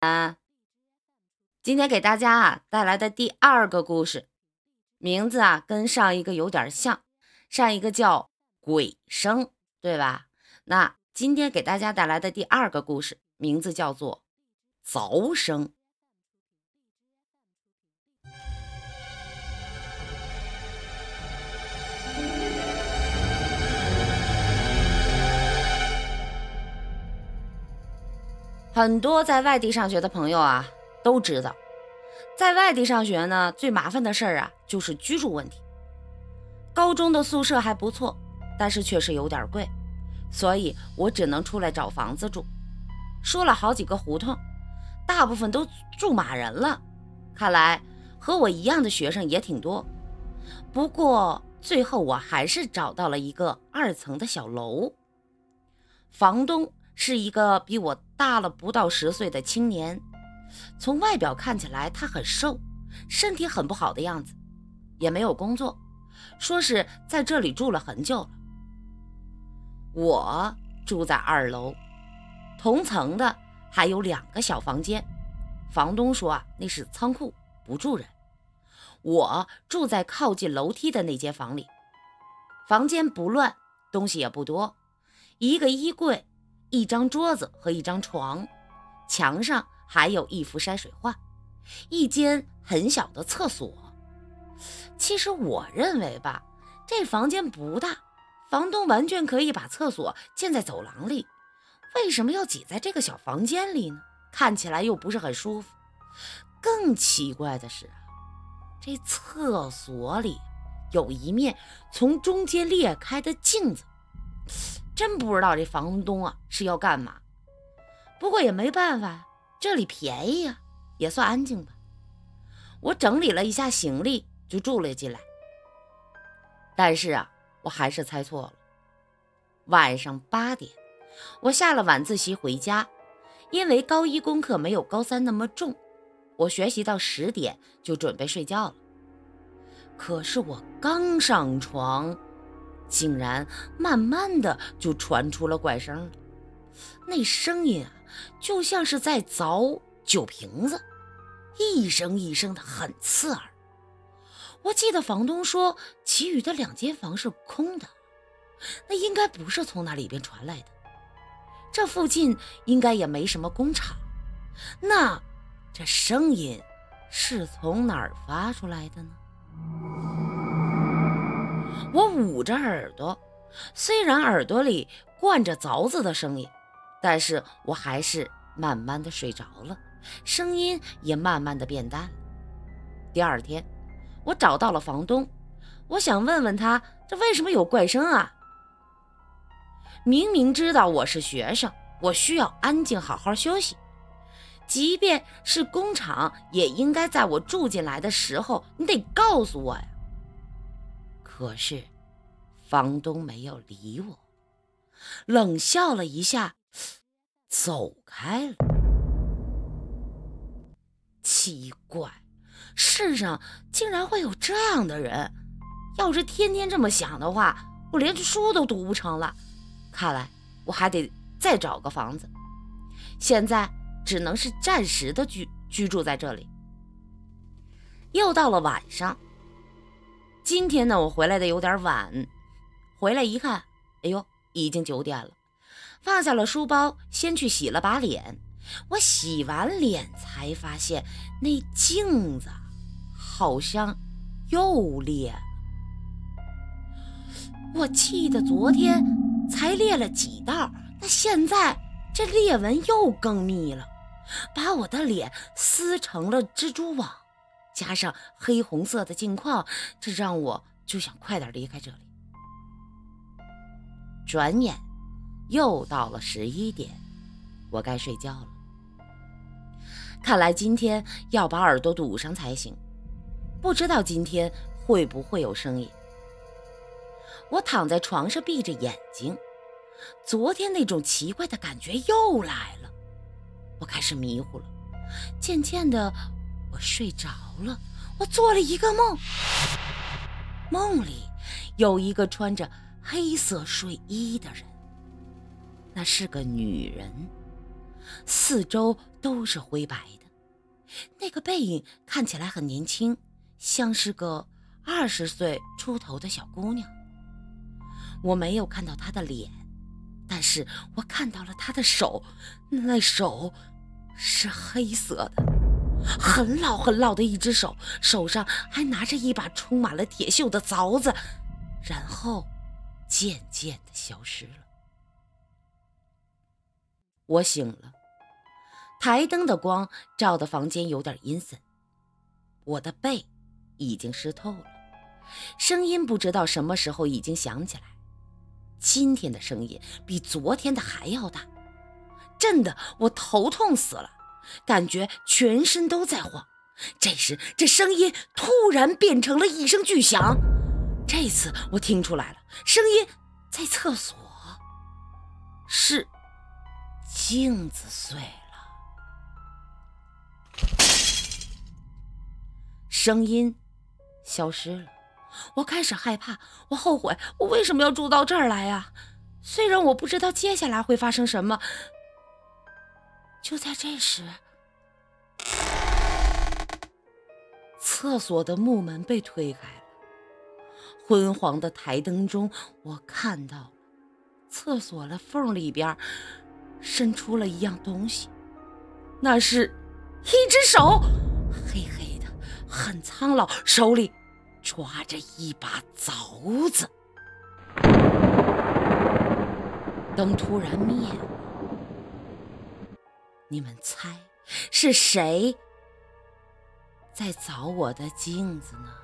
啊，今天给大家啊带来的第二个故事，名字啊跟上一个有点像，上一个叫鬼声，对吧？那今天给大家带来的第二个故事，名字叫做凿声。很多在外地上学的朋友啊，都知道，在外地上学呢，最麻烦的事儿啊，就是居住问题。高中的宿舍还不错，但是确实有点贵，所以我只能出来找房子住。说了好几个胡同，大部分都住满人了。看来和我一样的学生也挺多。不过最后我还是找到了一个二层的小楼，房东。是一个比我大了不到十岁的青年，从外表看起来他很瘦，身体很不好的样子，也没有工作，说是在这里住了很久了。我住在二楼，同层的还有两个小房间，房东说啊那是仓库，不住人。我住在靠近楼梯的那间房里，房间不乱，东西也不多，一个衣柜。一张桌子和一张床，墙上还有一幅山水画，一间很小的厕所。其实我认为吧，这房间不大，房东完全可以把厕所建在走廊里，为什么要挤在这个小房间里呢？看起来又不是很舒服。更奇怪的是，这厕所里有一面从中间裂开的镜子。真不知道这房东啊是要干嘛，不过也没办法，这里便宜啊，也算安静吧。我整理了一下行李，就住了进来。但是啊，我还是猜错了。晚上八点，我下了晚自习回家，因为高一功课没有高三那么重，我学习到十点就准备睡觉了。可是我刚上床。竟然慢慢的就传出了怪声，那声音啊，就像是在凿酒瓶子，一声一声的很刺耳。我记得房东说，其余的两间房是空的，那应该不是从那里边传来的。这附近应该也没什么工厂，那这声音是从哪儿发出来的呢？我捂着耳朵，虽然耳朵里灌着凿子的声音，但是我还是慢慢的睡着了，声音也慢慢的变淡。第二天，我找到了房东，我想问问他，这为什么有怪声啊？明明知道我是学生，我需要安静好好休息，即便是工厂，也应该在我住进来的时候，你得告诉我呀。可是，房东没有理我，冷笑了一下，走开了。奇怪，世上竟然会有这样的人！要是天天这么想的话，我连书都读不成了。看来我还得再找个房子，现在只能是暂时的居居住在这里。又到了晚上。今天呢，我回来的有点晚，回来一看，哎呦，已经九点了。放下了书包，先去洗了把脸。我洗完脸才发现，那镜子好像又裂了。我记得昨天才裂了几道，那现在这裂纹又更密了，把我的脸撕成了蜘蛛网。加上黑红色的镜框，这让我就想快点离开这里。转眼又到了十一点，我该睡觉了。看来今天要把耳朵堵上才行，不知道今天会不会有声音。我躺在床上闭着眼睛，昨天那种奇怪的感觉又来了，我开始迷糊了，渐渐的。我睡着了，我做了一个梦，梦里有一个穿着黑色睡衣的人，那是个女人，四周都是灰白的。那个背影看起来很年轻，像是个二十岁出头的小姑娘。我没有看到她的脸，但是我看到了她的手，那手是黑色的，很老很老的一只手，手上还拿着一把充满了铁锈的凿子，然后渐渐的消失了。我醒了。台灯的光照的房间有点阴森，我的背已经湿透了。声音不知道什么时候已经响起来，今天的声音比昨天的还要大，震得我头痛死了，感觉全身都在晃。这时，这声音突然变成了一声巨响，这次我听出来了，声音在厕所，是镜子碎了。声音消失了，我开始害怕，我后悔，我为什么要住到这儿来呀？虽然我不知道接下来会发生什么。就在这时，厕所的木门被推开了，昏黄的台灯中，我看到厕所的缝里边伸出了一样东西，那是一只手，黑黑的。很苍老，手里抓着一把凿子。灯突然灭了，你们猜是谁在凿我的镜子呢？